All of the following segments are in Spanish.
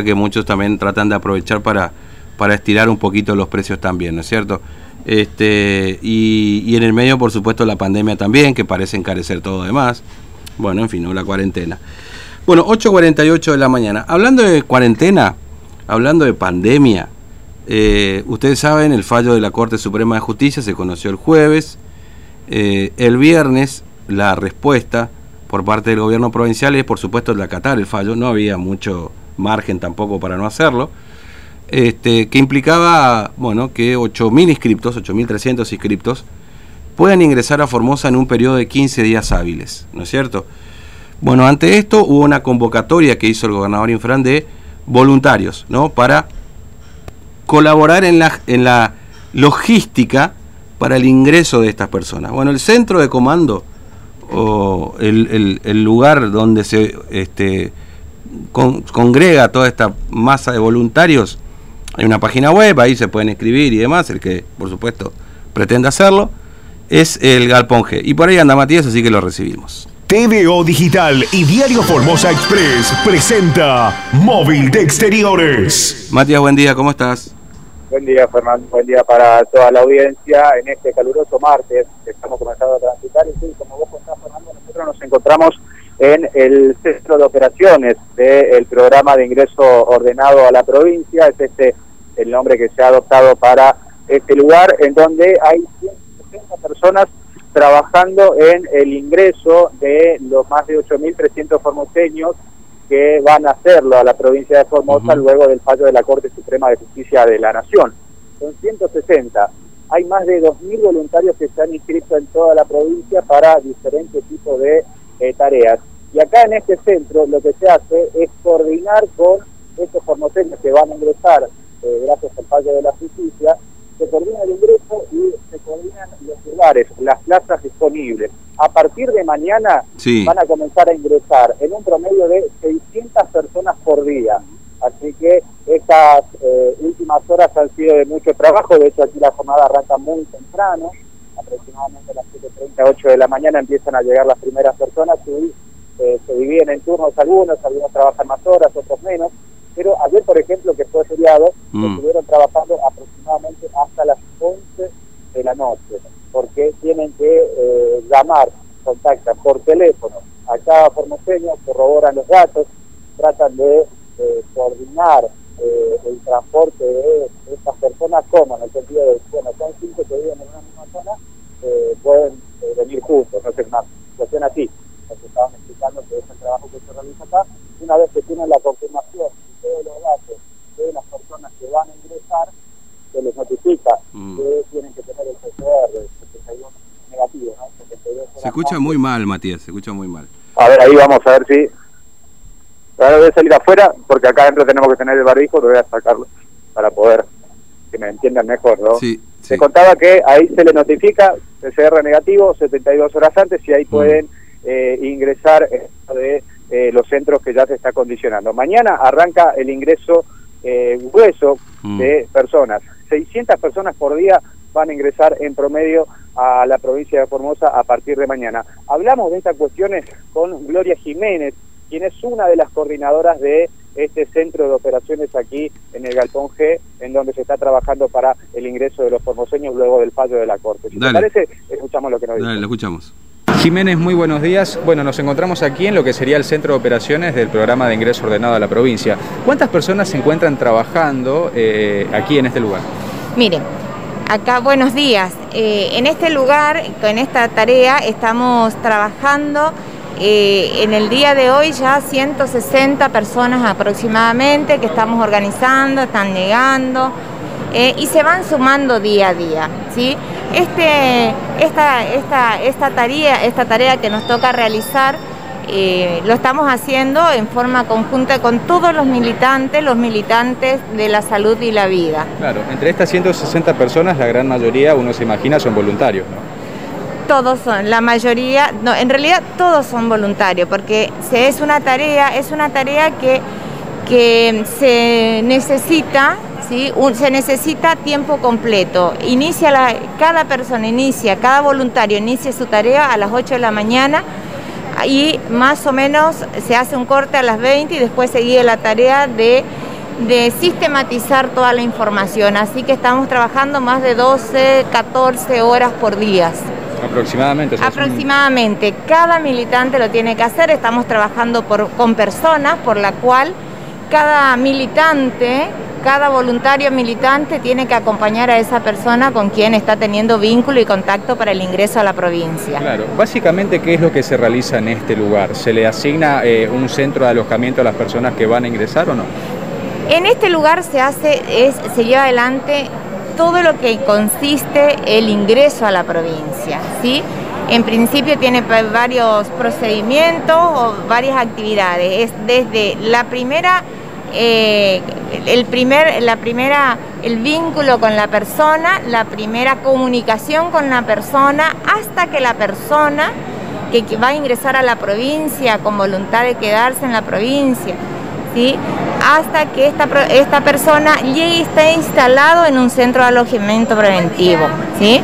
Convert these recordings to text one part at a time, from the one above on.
que muchos también tratan de aprovechar para, para estirar un poquito los precios también, ¿no es cierto? Este, y, en el medio, por supuesto, la pandemia también, que parece encarecer todo demás. Bueno, en fin, la cuarentena. Bueno, 8.48 de la mañana. Hablando de cuarentena, hablando de pandemia, eh, ustedes saben, el fallo de la Corte Suprema de Justicia se conoció el jueves. Eh, el viernes, la respuesta por parte del gobierno provincial es, por supuesto, de acatar el fallo. No había mucho margen tampoco para no hacerlo, este, que implicaba bueno, que 8.000 inscriptos, 8.300 inscriptos, puedan ingresar a Formosa en un periodo de 15 días hábiles, ¿no es cierto? Bueno, ante esto hubo una convocatoria que hizo el gobernador Infran de voluntarios, ¿no? Para colaborar en la, en la logística para el ingreso de estas personas. Bueno, el centro de comando o el, el lugar donde se este, congrega toda esta masa de voluntarios. Hay una página web, ahí se pueden escribir y demás, el que por supuesto pretende hacerlo, es el Galpón G. Y por ahí anda Matías, así que lo recibimos. TVO Digital y Diario Formosa Express presenta Móvil de Exteriores. Matías, buen día, ¿cómo estás? Buen día, Fernando. Buen día para toda la audiencia en este caluroso martes que estamos comenzando a transitar. Y sí, como vos contás, Fernando, nosotros nos encontramos en el centro de operaciones del programa de ingreso ordenado a la provincia. Es este el nombre que se ha adoptado para este lugar, en donde hay 160 personas trabajando en el ingreso de los más de 8.300 formoseños que van a hacerlo a la provincia de Formosa luego del fallo de la Corte Suprema de Justicia de la Nación. Son 160. Hay más de 2.000 voluntarios que se han inscrito en toda la provincia para diferentes tipos de eh, tareas. Y acá en este centro lo que se hace es coordinar con estos formoseños que van a ingresar eh, gracias al fallo de la justicia, se coordina el ingreso y se coordinan los lugares, las plazas disponibles. A partir de mañana van a comenzar a ingresar en un promedio de 600 personas por día. Así que estas eh, últimas horas han sido de mucho trabajo, de hecho aquí la jornada arranca muy temprano, aproximadamente a las 7.30, 8 de la mañana empiezan a llegar las primeras personas y eh, se dividen en turnos algunos, algunos trabajan más horas, otros menos, pero ayer, por ejemplo, que fue feriado, mm. estuvieron trabajando aproximadamente hasta las 11 de la noche, porque tienen que eh, llamar, contactan por teléfono a cada formoseño, corroboran los datos, tratan de eh, coordinar el transporte de estas personas, como en el sentido de, bueno, son cinco que viven en una misma zona, pueden venir juntos, no es una situación así que estaban explicando que es el trabajo que se realiza acá, una vez que tienen la confirmación de todos los datos de las personas que van a ingresar, se les notifica mm. que tienen que tener el PCR 71 negativo, ¿no? Se escucha muy mal, Matías, se escucha muy mal. A ver, ahí vamos a ver si... Ahora voy a salir afuera, porque acá adentro tenemos que tener el barbijo, lo voy a sacarlo para poder que me entiendan mejor, ¿no? Sí, Se contaba que ahí se le notifica PCR negativo 72 horas antes y ahí mm. pueden eh, ingresar de eh, los centros que ya se está condicionando. Mañana arranca el ingreso eh, grueso mm. de personas. 600 personas por día van a ingresar en promedio a la provincia de Formosa a partir de mañana. Hablamos de estas cuestiones con Gloria Jiménez, quien es una de las coordinadoras de este centro de operaciones aquí en el Galpón G, en donde se está trabajando para el ingreso de los formoseños luego del fallo de la Corte. Si te parece, escuchamos lo que nos dice. lo escuchamos. Jiménez, muy buenos días. Bueno, nos encontramos aquí en lo que sería el centro de operaciones del programa de ingreso ordenado a la provincia. ¿Cuántas personas se encuentran trabajando eh, aquí en este lugar? Miren, acá buenos días. Eh, en este lugar, en esta tarea, estamos trabajando eh, en el día de hoy ya 160 personas aproximadamente que estamos organizando, están llegando y se van sumando día a día. ¿sí? Este, esta, tarea, esta tarea que nos toca realizar eh, lo estamos haciendo en forma conjunta con todos los militantes, los militantes de la salud y la vida. Claro, entre estas 160 personas, la gran mayoría, uno se imagina, son voluntarios, ¿no? Todos son, la mayoría, no, en realidad todos son voluntarios, porque es una tarea, es una tarea que, que se necesita se necesita tiempo completo. Inicia cada persona inicia, cada voluntario inicia su tarea a las 8 de la mañana y más o menos se hace un corte a las 20 y después sigue la tarea de, de sistematizar toda la información. Así que estamos trabajando más de 12, 14 horas por día. Aproximadamente. Aproximadamente. Cada militante lo tiene que hacer. Estamos trabajando por, con personas, por la cual cada militante cada voluntario militante tiene que acompañar a esa persona con quien está teniendo vínculo y contacto para el ingreso a la provincia. Claro, básicamente, ¿qué es lo que se realiza en este lugar? ¿Se le asigna eh, un centro de alojamiento a las personas que van a ingresar o no? En este lugar se hace, es, se lleva adelante todo lo que consiste el ingreso a la provincia, ¿sí? En principio tiene varios procedimientos o varias actividades. Es desde la primera eh, el primer, la primera, el vínculo con la persona, la primera comunicación con la persona, hasta que la persona que, va a ingresar a la provincia con voluntad de quedarse en la provincia, ¿sí? Hasta que esta, esta persona llegue y esté instalado en un centro de alojamiento preventivo. ¿sí?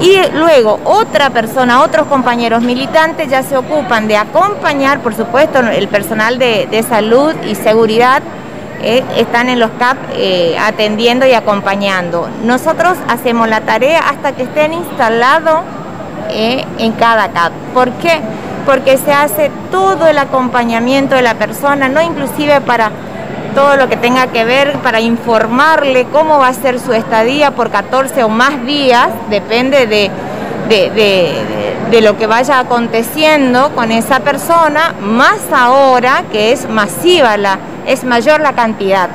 Y luego otra persona, otros compañeros militantes ya se ocupan de acompañar, por supuesto, el personal de, salud y seguridad eh, están en los CAP eh, atendiendo y acompañando. Nosotros hacemos la tarea hasta que estén instalados eh, en cada CAP. ¿Por qué? Porque se hace todo el acompañamiento de la persona, no inclusive para todo lo que tenga que ver para informarle cómo va a ser su estadía por 14 o más días, depende de, de, lo que vaya aconteciendo con esa persona, más ahora que es masiva la, es mayor la cantidad.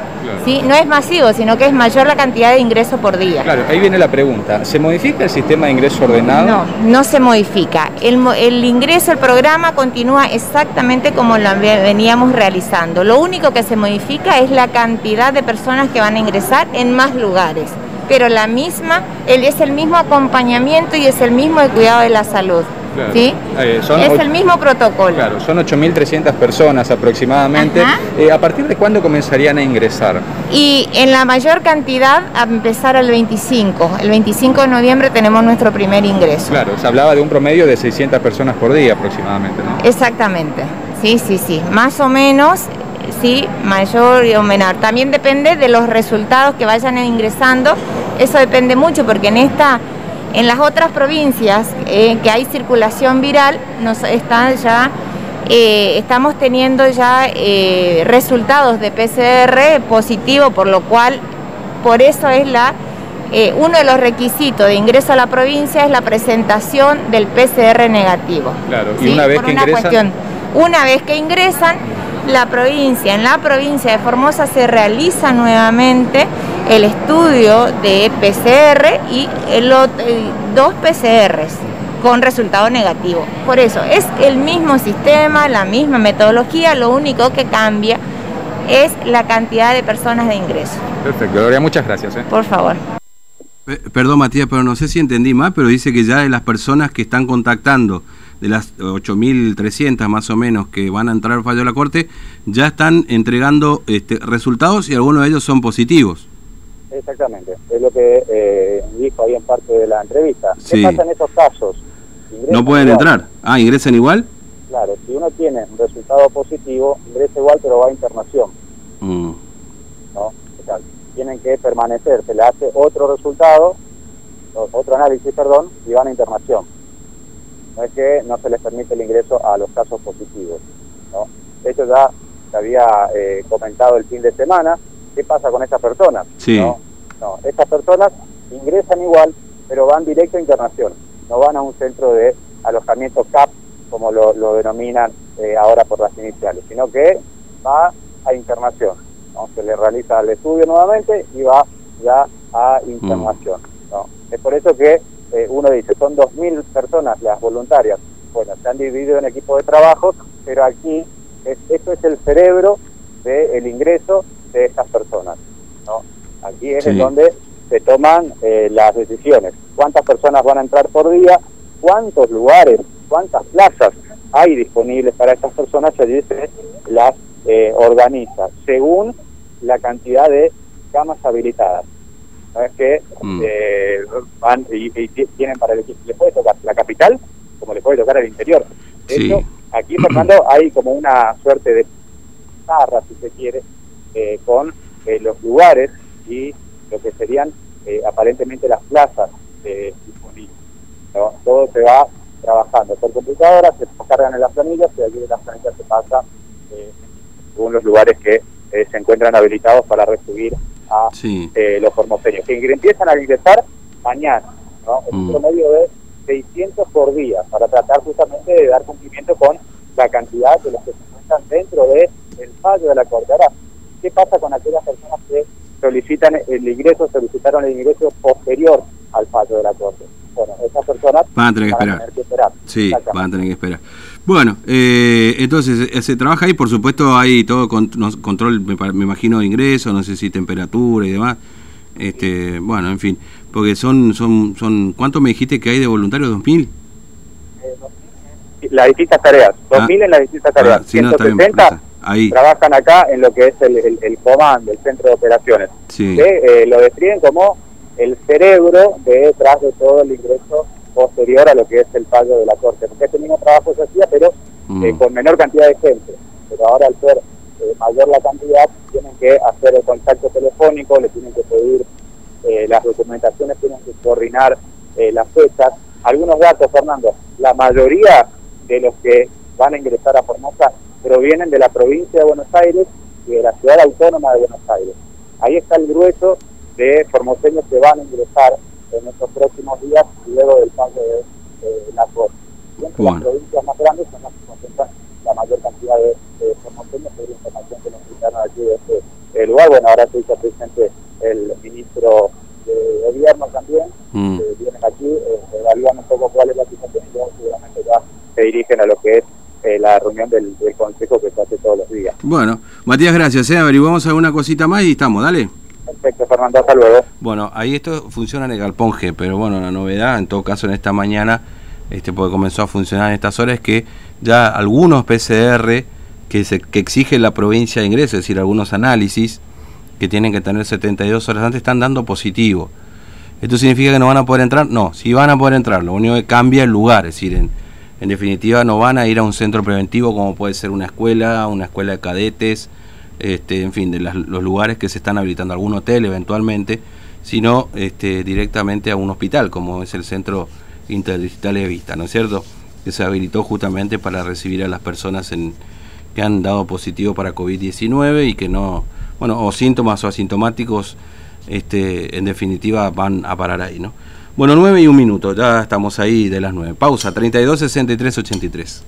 ¿Sí? No es masivo, sino que es mayor la cantidad de ingreso por día. Claro, ahí viene la pregunta. ¿Se modifica el sistema de ingreso ordenado? No, no se modifica. El, el ingreso, el programa continúa exactamente como lo veníamos realizando. Lo único que se modifica es la cantidad de personas que van a ingresar en más lugares. Pero la misma, es el mismo acompañamiento y es el mismo el cuidado de la salud. ¿Sí? Eh, es el mismo protocolo. Claro, son 8.300 personas aproximadamente. Eh, ¿A partir de cuándo comenzarían a ingresar? Y en la mayor cantidad a empezar el 25. El 25 de noviembre tenemos nuestro primer ingreso. Claro, se hablaba de un promedio de 600 personas por día aproximadamente, ¿no? Exactamente. Sí, sí, sí. Más o menos, sí, mayor o menor. También depende de los resultados que vayan ingresando. Eso depende mucho porque en esta en las otras provincias eh, que hay circulación viral, nos están ya, eh, estamos teniendo ya eh, resultados de PCR positivo, por lo cual, por eso es la uno de los requisitos de ingreso a la provincia es la presentación del PCR negativo. Claro, y una vez que ingresan... una vez que ingresan, la provincia, en la provincia de Formosa se realiza nuevamente el estudio de PCR y el, dos PCRs con resultado negativo. Por eso es el mismo sistema, la misma metodología, lo único que cambia es la cantidad de personas de ingreso. Perfecto, Gloria, muchas gracias. ¿eh? Por favor. Perdón Matías, pero no sé si entendí más, pero dice que ya de las personas que están contactando, de las 8.300 más o menos que van a entrar al fallo de la Corte, ya están entregando este, resultados y algunos de ellos son positivos. Exactamente, es lo que eh, dijo ahí en parte de la entrevista. ¿Qué pasa en esos casos? ¿No pueden entrar? Ah, ¿ingresan igual? Claro, si uno tiene un resultado positivo, ingresa igual pero va a internación. Mm. ¿No? tienen que permanecer, se le hace otro resultado, otro análisis, perdón, y van a internación. No es que no se les permite el ingreso a los casos positivos. ¿no? De hecho ya se había eh, comentado el fin de semana, ¿qué pasa con estas personas? Sí. ¿no? estas personas ingresan igual, pero van directo a internación, no van a un centro de alojamiento CAP, como lo, denominan eh, ahora por las iniciales, sino que va a internación. ¿no? Se le realiza el estudio nuevamente y va ya a internación. ¿no? Es por eso que eh, uno dice, son 2.000 personas las voluntarias. Bueno, se han dividido en equipos de trabajo, pero aquí esto es el cerebro del ingreso de estas personas. ¿no? Aquí es en donde se toman eh, las decisiones. ¿Cuántas personas van a entrar por día? ¿Cuántos lugares, cuántas plazas hay disponibles para estas personas? Y allí se las eh, organiza según la cantidad de camas habilitadas. No es que mm. eh, van y, tienen para elegir, les puede tocar la capital como le puede tocar el interior. De hecho, Aquí, Fernando, hay como una suerte de zarra, si se quiere, eh, con eh, los lugares y lo que serían eh, aparentemente las plazas disponibles. Todo se va trabajando por computadora, se cargan en las planillas y allí de las planillas se pasa según los lugares que se encuentran habilitados para recibir a los formoseños, que empiezan a ingresar mañana, ¿no? un mm. promedio de 600 por día, para tratar justamente de dar cumplimiento con la cantidad de los que se encuentran dentro del el fallo de la Corte. Ahora, ¿qué pasa con aquellas personas que solicitan el ingreso, solicitaron el ingreso posterior al fallo de la Corte? Bueno, esas personas van a tener que esperar. Sí, van a tener que esperar. Bueno, eh, entonces eh, se trabaja ahí, por supuesto hay todo control, me, me imagino, de ingreso, no sé si temperatura y demás. Este, bueno, en fin, porque son, son, son, ¿cuánto me dijiste que hay de voluntarios? ¿2000? Eh, las distintas tareas, 2000 ah. en las distintas tareas. Ah, 160 ahí. trabajan acá en lo que es el, el, comando, el centro de operaciones. Sí. Que eh, lo describen como el cerebro detrás de todo el ingreso posterior a lo que es el fallo de la corte. Porque este mismo trabajo se hacía, pero eh, mm. con menor cantidad de gente. Pero ahora al ser eh, mayor la cantidad, tienen que hacer el contacto telefónico, le tienen que pedir eh, las documentaciones, tienen que coordinar eh, las fechas. Algunos datos, Fernando, la mayoría de los que van a ingresar a Formosa provienen de la provincia de Buenos Aires y de la ciudad autónoma de Buenos Aires. Ahí está el grueso de formoseños que van a ingresar en estos próximos días luego del pago de, la corte. Las provincias más grandes son las que concentran la mayor cantidad de, de formoseños, por información que nos invitaron aquí de este lugar. Bueno, ahora se hizo presente el ministro de gobierno también, mm. que vienen aquí, eh, evalúan un poco cuál es la situación y luego seguramente ya se dirigen a lo que es eh, la reunión del, Consejo que se hace todos los días. Bueno, Matías, gracias. ¿eh? Averiguamos alguna cosita más y estamos, dale. Perfecto, Fernando, hasta luego. Bueno, ahí esto funciona en el Galpón G, pero bueno, la novedad, en todo caso en esta mañana, este porque comenzó a funcionar en estas horas, es que ya algunos PCR que, se, que exige la provincia de ingreso, es decir, algunos análisis que tienen que tener 72 horas antes, están dando positivo. ¿Esto significa que no van a poder entrar? No, sí van a poder entrar, lo único que cambia el lugar, es decir, en, en definitiva no van a ir a un centro preventivo como puede ser una escuela, una escuela de cadetes, este, en fin, de los lugares que se están habilitando, algún hotel eventualmente, sino este, directamente a un hospital, como es el Centro Interdigital de Vista, ¿no es cierto? Que se habilitó justamente para recibir a las personas que han dado positivo para COVID-19 y que no, bueno, o síntomas o asintomáticos, este, en definitiva van a parar ahí, ¿no? Bueno, 9 y un minuto, ya estamos ahí de las 9. Pausa, 32, 63, 83.